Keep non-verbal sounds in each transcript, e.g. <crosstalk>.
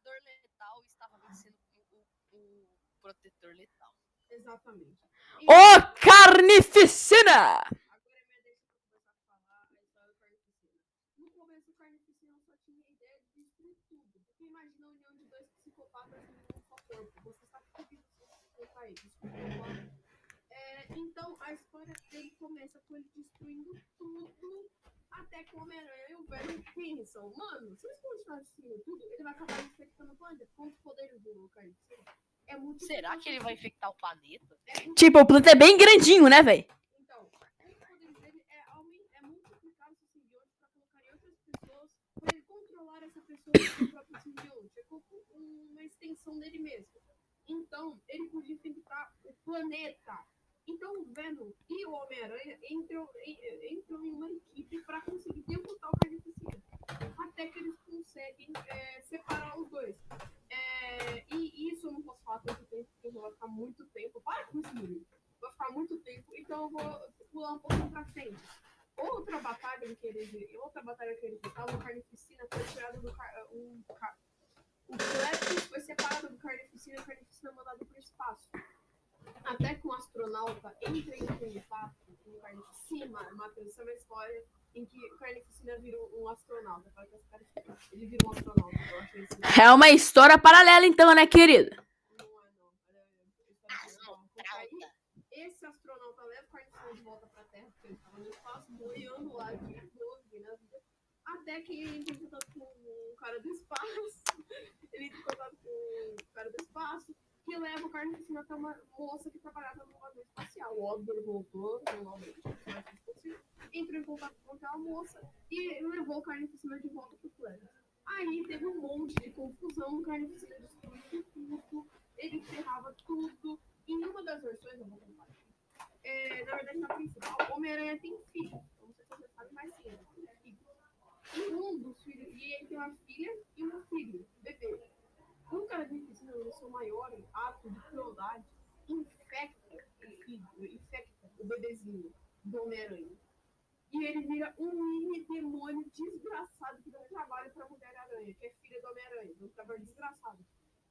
portador letal estava vencendo o, o, protetor letal. Exatamente. E Ô carnificina! agora é minha deixa pra começar a falar a história do Carnificina. No começo, o Carnificina só tinha a ideia de destruir tudo. Porque imagina a união de dois psicopatas em um só corpo. Você sabe que. Desculpa, agora. É, então, a história dele começa com ele destruindo tudo. Até que o Homem-Aranha e o Venom pensam, mano, se eles continuarem destruindo tudo, ele vai acabar infectando o planeta. Com os poderes do Carnificina. É muito Será que ele vai infectar o planeta? Tipo, o planeta é bem grandinho, né, velho? Então, um dos poderes dele é, é multiplicar o seu simbionte para colocar em outras pessoas, para ele controlar essa pessoa com o próprio simbionte. É como uma extensão dele mesmo. Então, ele podia infectar o planeta. Então, o Venom e o Homem-Aranha entram, entram em uma equipe para conseguir derrotar o Carnificina. Até que eles conseguem é, separar os dois. É, e isso eu não posso falar tanto tempo, porque vai ficar muito tempo. Para com isso, Yuri vai ficar muito tempo, então eu vou pular um pouquinho pra frente. Outra batalha que eles. Outra batalha que eles lutavam, o Carnificina foi tirado do. Car, um, o Flex foi separado do Carnificina e o Carnificina mandado pro espaço. Até que um astronauta entra em contato com o Carnificina, Matheus, essa é uma história em que o Carnificina vira um astronauta. Cara- Ele vira um astronauta, isso. É uma história paralela, então, né, querida? Não é, não. É, é, Aí, esse astronauta leva o Carnificina de volta pra Terra, porque ele estava no espaço, boiando lá de novo, na vida. Até que ele entra em contato com um cara do espaço. <laughs> Ele entra em contato com um cara do espaço, que leva o Carnificina até uma moça que trabalhava no navio espacial. O ele voltou. Entrou em contato com aquela moça e levou o Carnificina de volta pro planeta. Aí teve um monte de confusão, o Carnificina destruiu tudo, ele ferrava tudo. Em uma das versões, eu vou contar é, na verdade, na principal, Homem-Aranha tem filho. Eu Não sei se você sabe, mas sim, ele tem filho. E um dos filhos, e ele tem uma filha e um filho, bebê. O Carnificina, no seu maior ato de crueldade, infecta o filho, infecta o bebezinho do Homem-Aranha. E ele vira um mini demônio desgraçado que dá trabalho pra Mulher-Aranha, que é filha do Homem-Aranha, um trabalho desgraçado.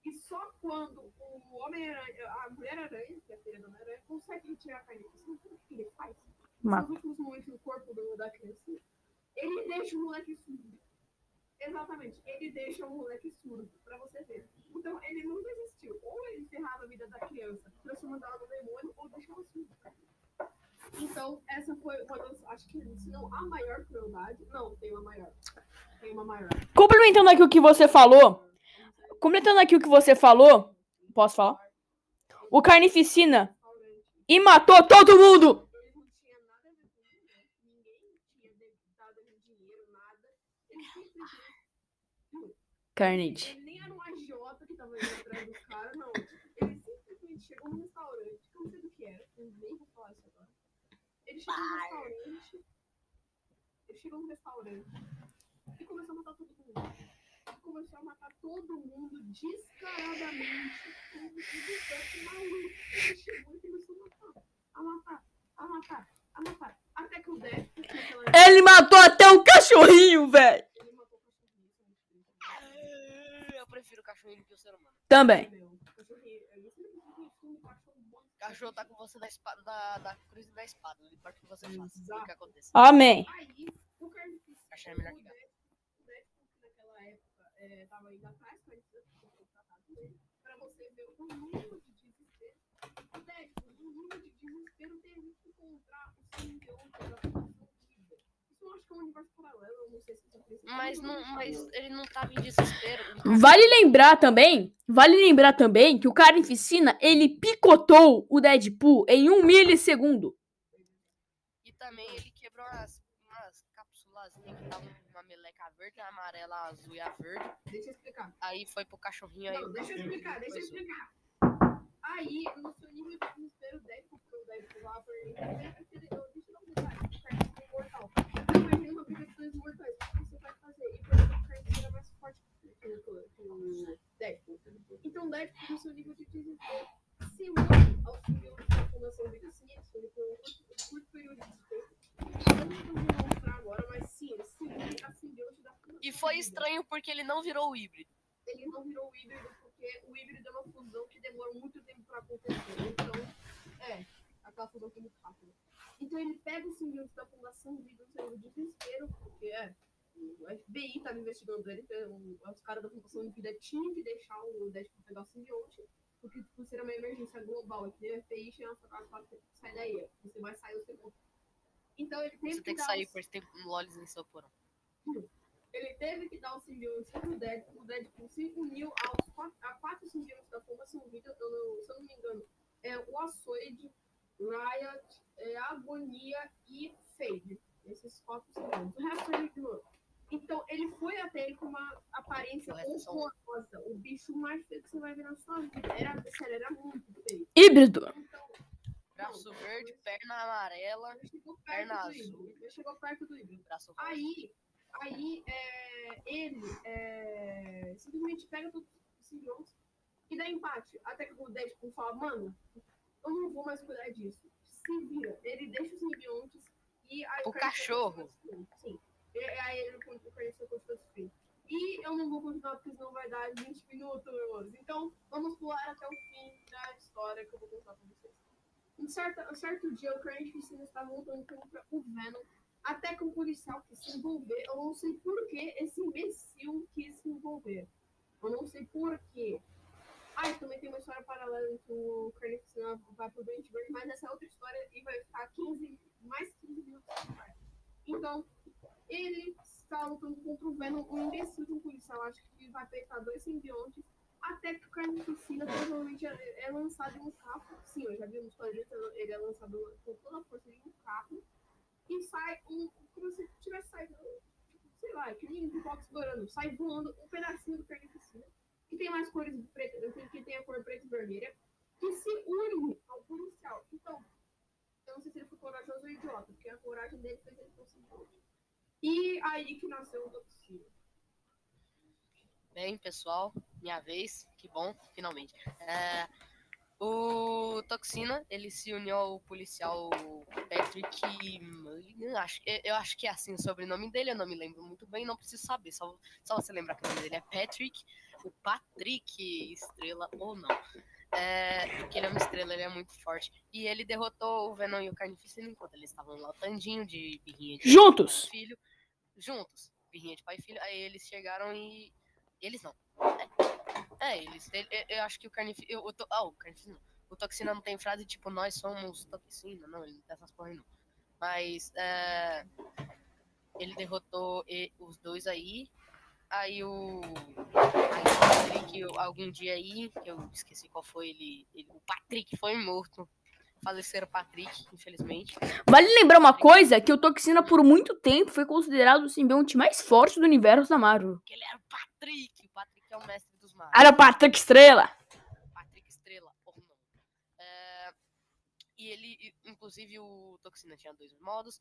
E só quando o Homem-Aranha, a Mulher-Aranha, que é a filha do Homem-Aranha, consegue retirar a carnificina, o que ele faz? Ma- Nos últimos momentos no corpo do, da criança, ele deixa o moleque surdo. Exatamente, ele deixa o moleque surdo, pra você ver. Então, ele não desistiu. Ou ele ferrava a vida da criança, transformando ela no demônio, ou deixa ela surda. Então, essa foi uma das, acho que, se não a maior crueldade. Não, tem uma maior. Tem uma maior. Complementando aqui o que você falou, complementando aqui o que você falou, posso falar? O Carnificina e matou todo mundo! Simplesmente. Carnage. Ele nem era um agiota que tava indo atrás dos caras, não. Ele simplesmente chegou no restaurante, que eu não sei do que era, nem vou falar isso. Ele chegou no restaurante. Ele chegou no restaurante e começou a matar todo mundo. Ele começou a matar todo mundo descaradamente. Como se fosse maluco. Ele chegou e começou a matar. A matar, a matar, a matar. Até que o Death, Ele matou até o cachorrinho, velho! ele matou o cachorrinho. isso é. Eu prefiro cachorrinho que o ser humano. Também. Meu, cachorrinho, eu não sei porque que filme cachorro Cachorro tá com você da espada, da, da cruz da espada. Não importa o que você faça. O que acontece. Amém. O é melhor que o o naquela época é, tava indo atrás, o Carnificina tinha contratado ele, pra você ver o nível de desespero. O Deadpool, no nível de desespero, teve que encontrar o simbionte da sua vida. Isso eu acho que é um universo paralelo, eu não sei se você precisa. Mas, não, mas ele não tava em desespero. Vale lembrar também, vale lembrar também que o Carnificina, ele picotou o Deadpool em um milissegundo. E também ele quebrou umas, umas cápsulas que estavam com uma meleca verde, a amarela, a azul e a verde. Deixa eu explicar. Aí foi pro cachorrinho aí. Não, o deixa eu explicar, deixa eu explicar. Aí, no seu nível de desespero, o Deadpool, o Deadpool lá foi... Deixa eu dar um detalhe, o Carnificina imortal. Imagina uma briga de dois mortais, o que você vai fazer? E por exemplo, o Carnificina é mais forte que o- Deadpool. Então, o Deadpool, no seu nível de desespero, se une ao da Fundação Vida Sinistro, ele foi um curto, curto período de. Eu não vou demonstrar agora, mas sim, ele se une a simbionte da Fundação E foi estranho porque ele não virou o híbrido. Ele não não virou o híbrido, porque o híbrido é uma fusão que demora muito tempo pra acontecer. Então, é, aquela fusão que é muito rápida. Então ele pega o simbionte da Fundação Vida no desespero, porque é, o FBI estava investigando ele, então, os caras da Fundação Vida tinham que deixar o Deadpool pegar o simbionte, porque tipo, seria uma emergência global, é que nem o FBI chega na sua casa e fala, sai daí, você vai sair o segundo. Então ele teve Você tem que sair o- porque tem lolis em seu porão. ele teve que dar o simbionte pro Deadpool. O Deadpool se uniu aos quatro, a quatro simbiontes da Fundação Vida. Se eu não me engano, é o Açoide, Riot, é, Agonia e Fade. Esses quatro simbiontes. O resto ele ignorou. Então, ele foi até ele com uma aparência são- horrorosa. O bicho mais feio que você vai ver na sua vida. Era, sério, era muito feio. Híbrido. Então, Braço não, verde, perna amarela, ele chegou perto perna do azul. híbrido. Ele chegou perto do híbrido. braço. Aí, aí é, ele é, simplesmente pega todos os simbiontes e dá empate. Até que o Deadpool fala, mano, eu não vou mais cuidar disso. Se vira. Ele deixa os simbiontes e aí O cachorro. Sim. E, aí ele o Carnificina continua destruindo. E eu não vou continuar porque senão vai dar 20 minutos. Então, vamos pular até o fim da história que eu vou contar pra vocês. Um certo, um certo dia, o Carnificina estava lutando contra o Venom até que um policial quis se envolver. Eu não sei por que esse imbecil quis se envolver. Eu não sei por quê. Ah, também tem uma história paralela entre o Carnificina vai pro Doente Verde, mas essa é outra história e vai ficar 15, mais 15 minutos. Então, ele está lutando contra o Venom, um imbecil de um policial, acho que vai peitar dois simbiontes, até que o Carnificina provavelmente é, é lançado em um carro. Sim, eu já vi nos quadrinhos, ele é lançado com toda a força em um carro e sai um, como se tivesse saído, tipo, sei lá, que nem um box explorando, sai voando um pedacinho do carnificina, que tem mais cores pretas, que tem a cor preta e vermelha, que se une ao policial. Então, eu não sei se ele foi corajoso ou idiota, porque a coragem dele fez ele conseguir. E aí que nasceu o Toxina. Bem, pessoal, minha vez. Que bom, finalmente. É, o Toxina, ele se uniu ao policial Patrick Mulligan. Acho, eu acho que é assim o sobrenome dele, eu não me lembro muito bem, não preciso saber. Só, só você lembrar que o nome dele é Patrick. O Patrick, estrela ou não. É, porque ele é uma estrela, ele é muito forte. E ele derrotou o Venom e o Carnificina enquanto eles estavam lá, tandinho de birrinha de Juntos. filho, juntos, birrinha de pai e filho. Aí eles chegaram e. Eles não. É, é, eles. ele- eu, acho que o Carnificina. O, to- ah, o Carnificina. não. O Toxina não tem frase tipo, nós somos Toxina. Não, ele não tem essas porra não. Mas. É, ele derrotou e- os dois aí. Aí o. Aí o Patrick, eu- algum dia aí, eu esqueci qual foi, ele, ele. O Patrick foi morto. Faleceram o Patrick, infelizmente. Vale lembrar uma coisa, que o Toxina por muito tempo foi considerado o simbionte mais forte do universo da Marvel. Porque ele era o Patrick. O Patrick é o mestre dos magos. Era o Patrick Estrela. Patrick Estrela, não. É, e ele, inclusive, o Toxina tinha dois modos.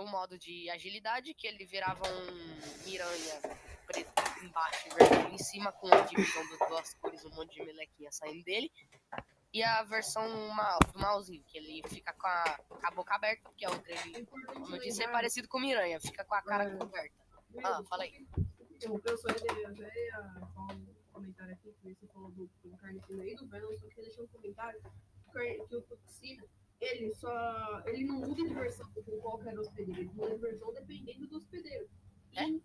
Um modo de agilidade, que ele virava um miranha preto embaixo e vermelho em cima, com a divisão das duas cores, um monte de melequinha saindo dele. E a versão mal, do malzinho, que ele fica com a, com a boca aberta, porque a outra, ele, como eu disse, é parecido com o miranha, fica com a cara É. coberta. Ah, fala aí. Eu, eu ia até falar um comentário aqui, que você falou do, do Carnificina e do Venom, só queria deixar um comentário que que o Toxina, ele só. ele não muda de versão com qualquer hospedeiro, ele muda de versão dependendo do hospedeiro. E,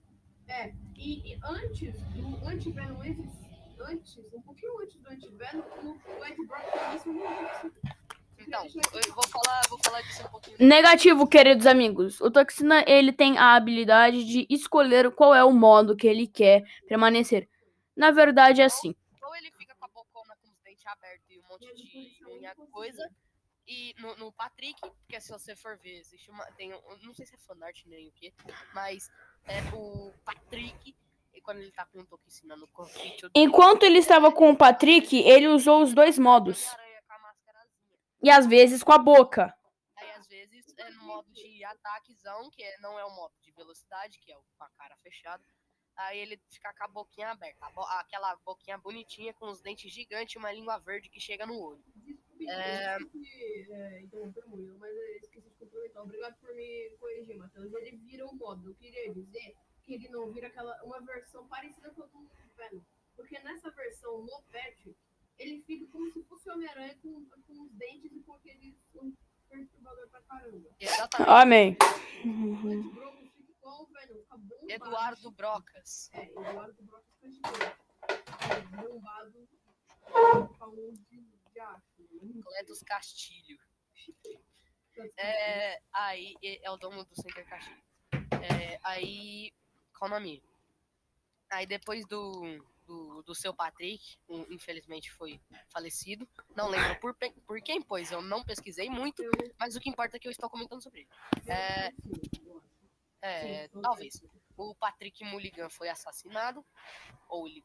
é, e, e antes do anti-Venom. Antes, um pouquinho antes do anti-Venom, o Ed Brock isso não existia. Então, eu vou falar, vou falar disso um pouquinho. Negativo, queridos amigos. O Toxina, ele tem a habilidade de escolher qual é o modo que ele quer permanecer. Na verdade, é assim. Ou ele fica com a bocona com os dentes abertos e um monte de unha coisa. E no, no Patrick, porque se você for ver, existe uma. Tem, não sei se é fanart nem o que, mas é o Patrick, e quando ele tá com um toquicina no corpite. Enquanto ele estava com o Patrick, ele usou os dois modos. E às vezes com a boca. Aí às vezes é no modo de ataquezão, que é- não é o modo de velocidade, que é o com a cara fechada. Aí ele fica com a boquinha aberta. aquela boquinha bonitinha com os dentes gigantes e uma língua verde que chega no olho. Desculpe, É. é, interromper muito, mas eu esqueci de complementar. Obrigado por me corrigir, Matheus. Ele vira um modo. Eu queria dizer que ele não vira aquela uma versão parecida com a do Venom. Porque nessa versão no Patrick, ele fica como se fosse Homem-Aranha com, com os dentes e com aquele um perturbador pra caramba. Exatamente. Amém. O Ed Broco fica igual o Venom, fica bombado. Eduardo Brocas. É, Eduardo fica gigante. É, Bombado com um de, de aço. Cletus Castilho. É, aí é o dono do Center Castilho. É, aí, qual o nome? Aí depois do, do, do seu Patrick, um, infelizmente foi falecido. Não lembro por, por quem, pois eu não pesquisei muito, mas o que importa é que eu estou comentando sobre ele. É. É, talvez. O Patrick Mulligan foi assassinado. Ou ele.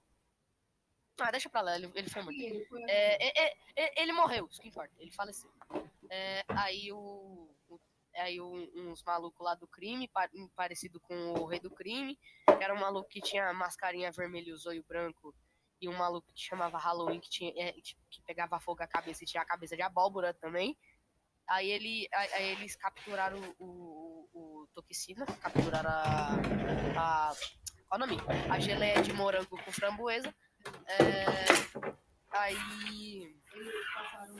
Ah, deixa pra lá, ele, ele foi morto. Ele foi É, é, é, é, ele morreu, isso que importa, ele faleceu. É, aí o. o- aí um- uns malucos lá do crime, pa- parecido com o rei do crime, que era um maluco que tinha mascarinha vermelha e o zóio branco, e um maluco que chamava Halloween, que, tinha, é, que pegava fogo a cabeça e tinha a cabeça de abóbora também. Aí, ele, aí eles capturaram o, o, o Toxina, capturaram a, a. Qual o nome? A geleia de morango com framboesa. É, aí.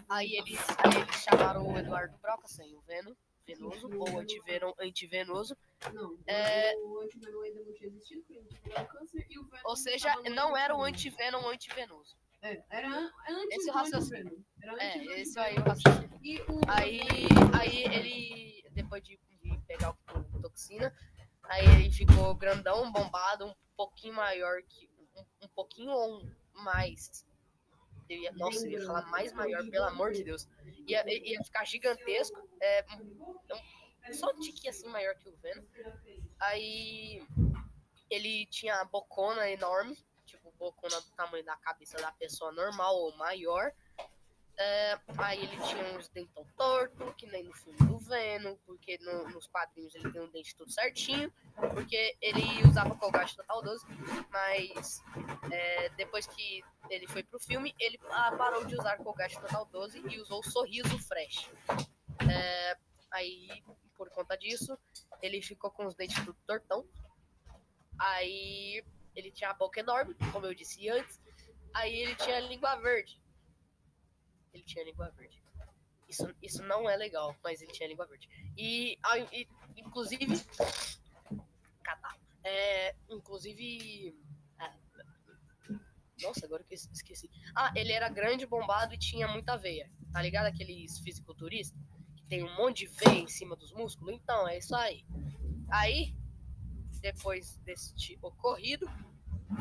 Aí eles, eles chamaram o Eduardo Broca sem o Venom, venoso, ou antivenom, antivenoso. É- o antivenom ainda não tinha existido, porque ele tinha pegado câncer e o Venom Ou seja, não era o antivenom. antivenoso. É, era an- antes Esse raciocínio. Era É, esse aí é o raciocínio. E o Aí, aí ele, depois de, de pegar o, o toxina, aí ele ficou grandão, bombado, um pouquinho maior que. Pouquinho ou mais. Eu ia, nossa, eu ia falar mais maior, pelo amor de Deus. Ia, ia ficar gigantesco. É, um- só um tiquinho assim maior que o Venom. Aí ele tinha a bocona enorme, tipo, bocona do tamanho da cabeça da pessoa normal ou maior. É, aí ele tinha uns dentão torto, que nem no filme do Venom, porque no- nos quadrinhos ele tem um dente tudo certinho, porque ele usava colgate total 12, mas é, depois que ele foi pro filme, ele ah, parou de usar colgate total 12 e usou sorriso fresh. É, aí, por conta disso, ele ficou com os dentes tudo tortão. Aí ele tinha a boca enorme, como eu disse antes. Aí ele tinha a língua verde. Ele tinha língua verde. Isso, isso não é legal, mas ele tinha língua verde. E, ah, e- inclusive. Catar. É, inclusive. é, nossa, agora que eu esqueci. Ah, ele era grande, bombado e tinha muita veia. Tá ligado? Aqueles fisiculturistas que tem um monte de veia em cima dos músculos? Então, é isso aí. Aí, depois deste ocorrido,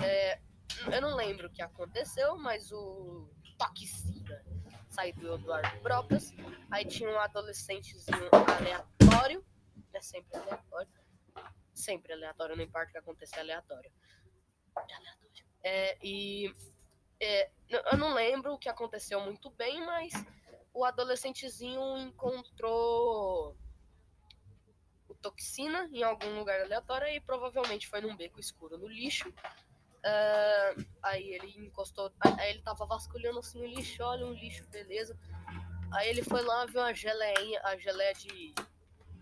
é, eu não lembro o que aconteceu, mas o Toxina saiu do Eduardo Brocas. Aí tinha um adolescentezinho aleatório. É sempre aleatório. Sempre aleatório, não importa o que aconteça, é aleatório. É aleatório. É, e é, eu não lembro o que aconteceu muito bem, mas o adolescentezinho encontrou toxina em algum lugar aleatório e provavelmente foi num beco escuro no lixo. Ah, aí ele encostou, aí ele tava vasculhando assim o lixo, olha um lixo, beleza. Aí ele foi lá, viu a geleinha, a geleia de,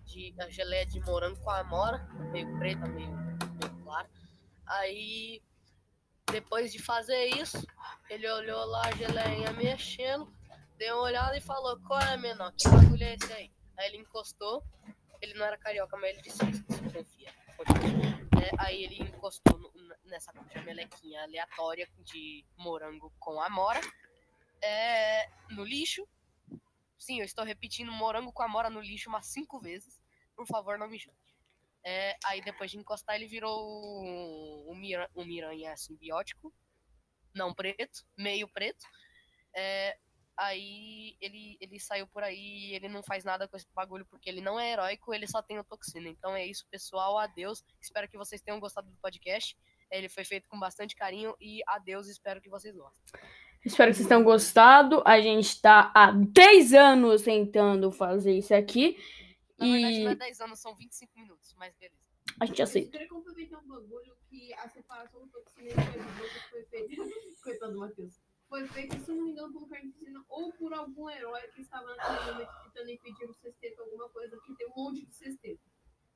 de a geleia de morango com amora, meio preta, meio, meio clara. Aí depois de fazer isso, ele olhou lá a geleinha mexendo, deu uma olhada e falou: "Qual é, menor? Que bagulho é esse aí?" Aí ele encostou. Ele não era carioca, mas ele disse confia. confia. É, aí ele encostou no- nessa melequinha aleatória de morango com amora é, no lixo. Sim, eu estou repetindo morango com amora no lixo umas cinco vezes. Por favor, não me julgue. É, aí depois de encostar, ele virou um, um miranha simbiótico. Não preto, meio preto. É, aí ele, ele saiu por aí e ele não faz nada com esse bagulho porque ele não é heróico, ele só tem o toxina. Então é isso, pessoal. Adeus. Espero que vocês tenham gostado do podcast. Ele foi feito com bastante carinho e adeus, espero que vocês gostem. Espero que vocês tenham gostado. A gente tá há 10 anos tentando fazer isso aqui. Na verdade, não é E 10 anos, são 25 minutos, mas beleza. a gente Eu aceita. queria complementar um bagulho que a separação do toxina e do foi feita. <laughs> Coitado do Matheus. Foi feita, se não me engano, por carnificina ou por algum herói que estava naquele momento tentando impedir o sexteto, alguma coisa, porque tem um monte de sexteto.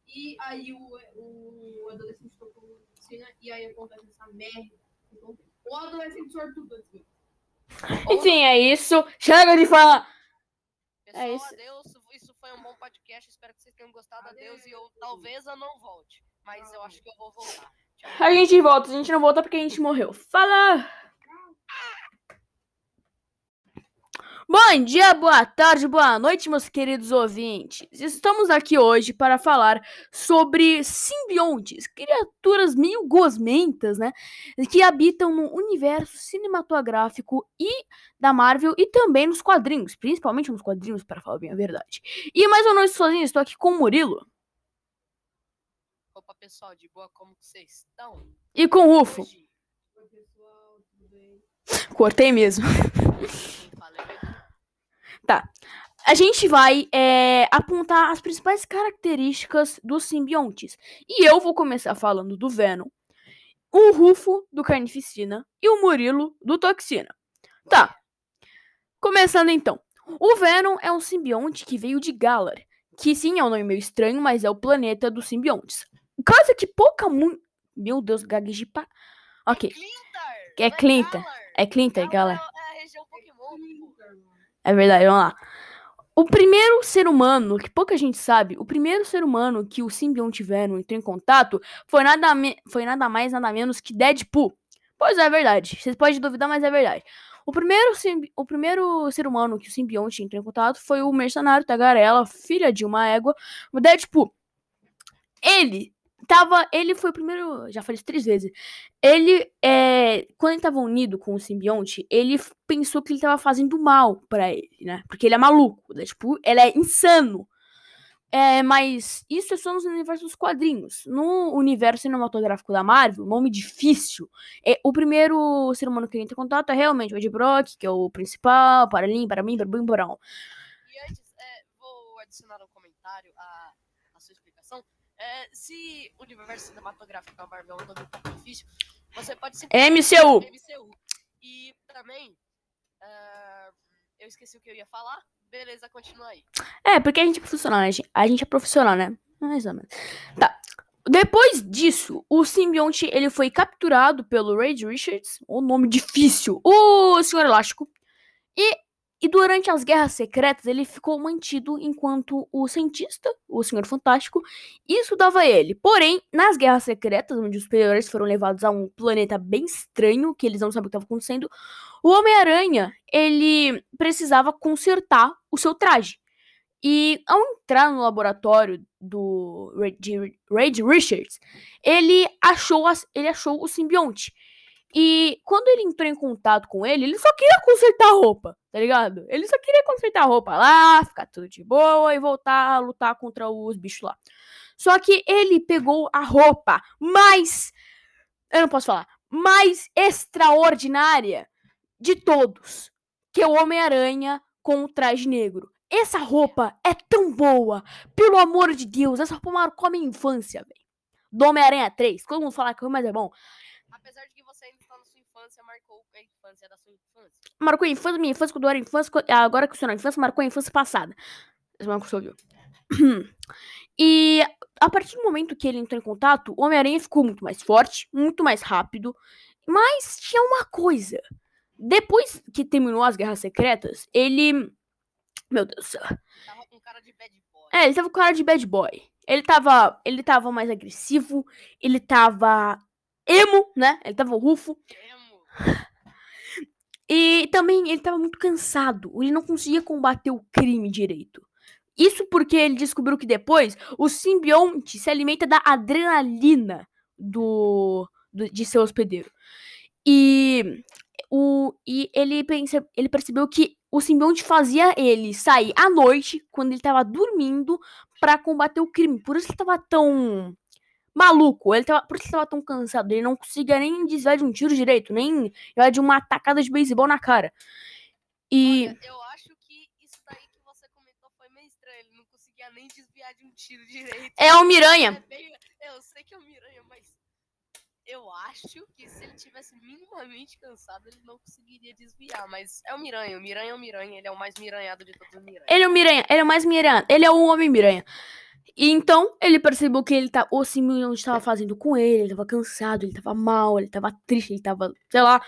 E aí o, o adolescente tocou toxina e aí acontece essa merda. acontece. O adolescente sortudo. assim. <laughs> Enfim, é isso. Chega de falar. Pessoal, é isso. adeus. Isso foi um bom podcast. Espero que vocês tenham gostado. Adeus. E eu talvez eu não volte. Mas eu acho que eu vou voltar. <laughs> Tchau. A gente volta. A gente não volta porque a gente morreu. Fala! Bom dia, boa tarde, boa noite, meus queridos ouvintes. Estamos aqui hoje para falar sobre simbiontes, criaturas meio gosmentas, né? Que habitam no universo cinematográfico e da Marvel e também nos quadrinhos, principalmente nos quadrinhos, para falar bem a verdade. E mais uma noite sozinho, estou aqui com o Murilo Opa, pessoal, de boa, como vocês estão? e com o. Hoje, tudo bem? Cortei mesmo. quem fala é o Edu. a gente vai é, apontar as principais características dos simbiontes. E eu vou começar falando do Venom, o Rufo do Carnificina e o Murilo do Toxina. Tá. Começando então. O Venom é um simbionte que veio de Galar, que sim é um nome meio estranho, mas é o planeta dos simbiontes. Caso que pouca mu... Meu Deus, gaguejei pra... Ok, Clintar! É Clintar. É Clinter, Galar Galar. É a região Pokémon. É verdade, vamos lá. O primeiro ser humano, que pouca gente sabe, o primeiro ser humano que o simbionte Venom entrou em contato foi nada, foi nada mais, nada menos que Deadpool. Pois é, é verdade. Vocês podem duvidar, mas é verdade. O primeiro, o primeiro ser humano que o simbionte entrou em contato foi o mercenário Tagarela, filha de uma égua, o Deadpool. Ele tava. Ele foi o primeiro. Já falei isso três vezes. Ele, é, quando ele tava unido com o simbionte, ele pensou que ele tava fazendo mal pra ele, né? Porque ele é maluco, né? Tipo, ele é insano. É, mas isso é só nos universos dos quadrinhos. No universo cinematográfico da Marvel, nome difícil. É, o primeiro ser humano que entra em contato é realmente o Ed Brock, que é o principal, para mim, para mim, para mim, para mim. E antes, é, vou adicionar um comentário à, à sua explicação. É, se o universo cinematográfico da Marvel é um um pouco difícil, você pode simplesmente MCU. MCU. E também, ah, eu esqueci o que eu ia falar. Beleza, continua aí. É, porque a gente é profissional, né? A gente é profissional, né? Mais ou menos. Tá. Depois disso, o simbionte ele foi capturado pelo Reed Richards, o nome difícil, o Senhor Elástico. E, e durante as Guerras Secretas, ele ficou mantido enquanto o cientista, o Senhor Fantástico, estudava ele. Porém, nas Guerras Secretas, onde os superiores foram levados a um planeta bem estranho, que eles não sabem o que estava acontecendo, o Homem-Aranha, ele precisava consertar o seu traje. E ao entrar no laboratório do Reed Richards, ele achou, as- ele achou o simbionte. E quando ele entrou em contato com ele, ele só queria consertar a roupa, tá ligado? Ele só queria consertar a roupa lá, ficar tudo de boa e voltar a lutar contra os bichos lá. Só que ele pegou a roupa mais. Eu não posso falar. Mais extraordinária de todos. Que é o Homem-Aranha com o traje negro. Essa roupa é tão boa. Pelo amor de Deus, essa roupa marcou a minha infância, velho. Do Homem-Aranha 3. Todo mundo fala que o mais é bom. Apesar de que você ainda está na sua infância, marcou a infância da sua infância. Marcou a infância, minha infância, quando eu era infância. quando- Agora que sou na infância, marcou a infância passada. Esse marco você ouviu. E a partir do momento que ele entrou em contato, o Homem-Aranha ficou muito mais forte, muito mais rápido. Mas tinha uma coisa. Depois que terminou as Guerras Secretas, ele. Meu Deus do céu. Tava com cara de bad boy. É, ele tava com cara de bad boy. Ele tava, ele tava mais agressivo, ele tava emo, né? Ele tava rufo. Emo. E também ele tava muito cansado. Ele não conseguia combater o crime direito. Isso porque ele descobriu que depois o simbionte se alimenta da adrenalina do, do- de seu hospedeiro. E, o, e ele, pensa, ele percebeu que o simbionte fazia ele sair à noite, quando ele tava dormindo, pra combater o crime. Por isso ele tava tão maluco. Ele tava, por isso ele tava tão cansado. Ele não conseguia nem desviar de um tiro direito, nem de uma tacada de beisebol na cara. E. Olha, eu acho que isso daí que você comentou foi meio estranho. Ele não conseguia nem desviar de um tiro direito. É o Miranha. É bem- Eu sei que é o Miranha, mas eu acho que se ele tivesse minimamente cansado, ele não conseguiria desviar. Mas é o Miranha. O Miranha é o Miranha. Ele é o mais miranhado de todos os Miranhas. Ele é o Miranha. Ele é o mais Miranha. Ele é o Homem Miranha. E então ele percebeu que ele tá, o simbionte estava fazendo com ele, ele estava cansado, ele estava mal, ele estava triste, ele estava, sei lá.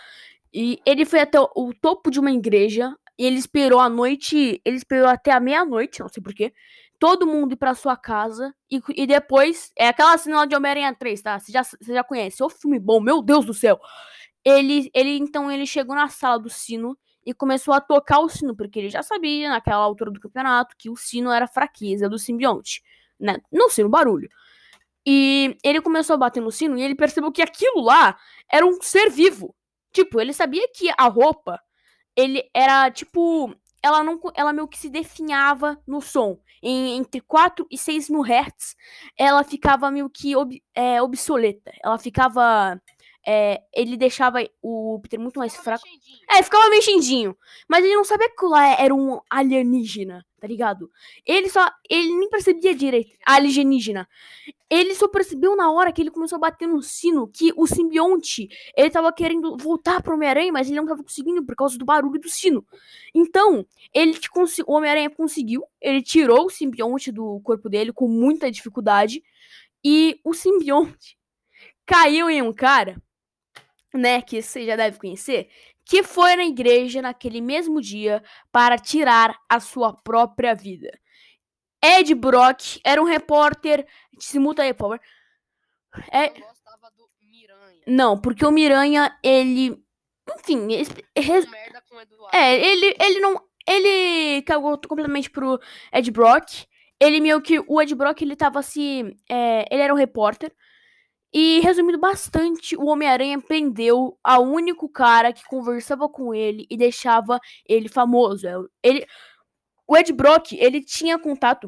E ele foi até o, o topo de uma igreja e ele esperou a noite, ele esperou até a meia-noite, não sei porquê, todo mundo ir pra sua casa e, e depois, é aquela cena lá de Homem-Aranha 3, tá? Você já, você já conhece, o filme bom, meu Deus do céu. Ele, ele, então, ele chegou na sala do sino e começou a tocar o sino, porque ele já sabia, naquela altura do campeonato, que o sino era fraqueza do simbionte, né? Não sino barulho. E ele começou a bater no sino e ele percebeu que aquilo lá era um ser vivo. Tipo, ele sabia que a roupa, ele era tipo. Ela não. Ela meio que se definhava no som. Em, entre 4 e 6 mil hertz, ela ficava meio que ob, é, obsoleta. Ela ficava é, ele deixava o Peter muito mais Ficava fraco. É, ficava mexendinho. Mas ele não sabia que lá era um alienígena, tá ligado? Ele só. Ele nem percebia direito. Alienígena. Ele só percebeu na hora que ele começou a bater no sino que o simbionte. Ele tava querendo voltar pro Homem-Aranha, mas ele não tava conseguindo por causa do barulho do sino. Então, ele o Homem-Aranha conseguiu. Ele tirou o simbionte do corpo dele com muita dificuldade. E o simbionte <laughs> caiu em um cara né, que você já deve conhecer, que foi na igreja naquele mesmo dia para tirar a sua própria vida. Ed Brock era um repórter. Se muta aí, por favor. É, não, porque o Miranha, ele. Enfim, es- res- merda com o Eduardo. é, ele, ele não. Ele cagou completamente pro Ed Brock. Ele meio que. O Ed Brock, ele tava se. é, ele era um repórter. E, resumindo bastante, o Homem-Aranha prendeu a único cara que conversava com ele e deixava ele famoso. É, Ele, o Ed Brock, ele tinha contato.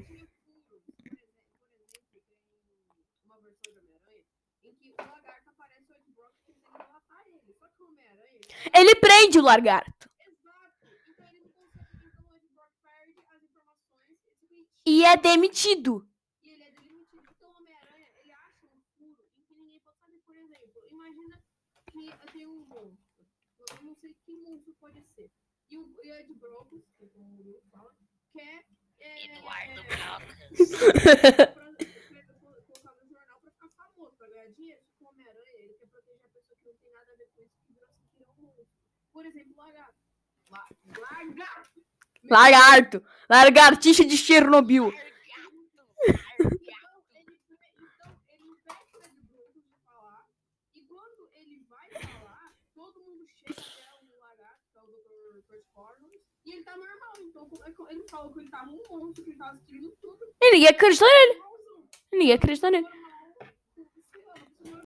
uma versão de Homem-Aranha em que o lagarto aparece o Ed Brock tentando matar ele. Só que o Homem-Aranha. Ele prende o lagarto. Exato! Então ele não consegue. Então o Ed Brock perde as informações seguinte, E é demitido. e ele é demitido. Então o Homem-Aranha ele acha um furo em que ninguém pode saber. Por exemplo, imagina que tem um monstro. Eu monstro pode ser. E o, e Ed Brock, que como o Will fala, quer. É, Eduardo é, pra- <laughs> pra colocar no jornal pra ficar famoso, pra ganhar dinheiro. Tipo, Homem-Aranha, ele quer proteger a pessoa que não tem nada a ver com isso, que virou que virou um monstro. Por exemplo, o lagarto. La- Lagarto! Lagarto. Lagartixa de Chernobyl. Então, ele, então, ele impede o Ed Brock de falar, e quando ele vai falar, todo mundo chega até o lagarto, que é o Dr. Kurt Connors, e ele tá normal. Então, como é que ele falou que ele tava um monstro, que ele tava destruindo tudo. E ninguém acreditou nele. Ninguém acreditou nele.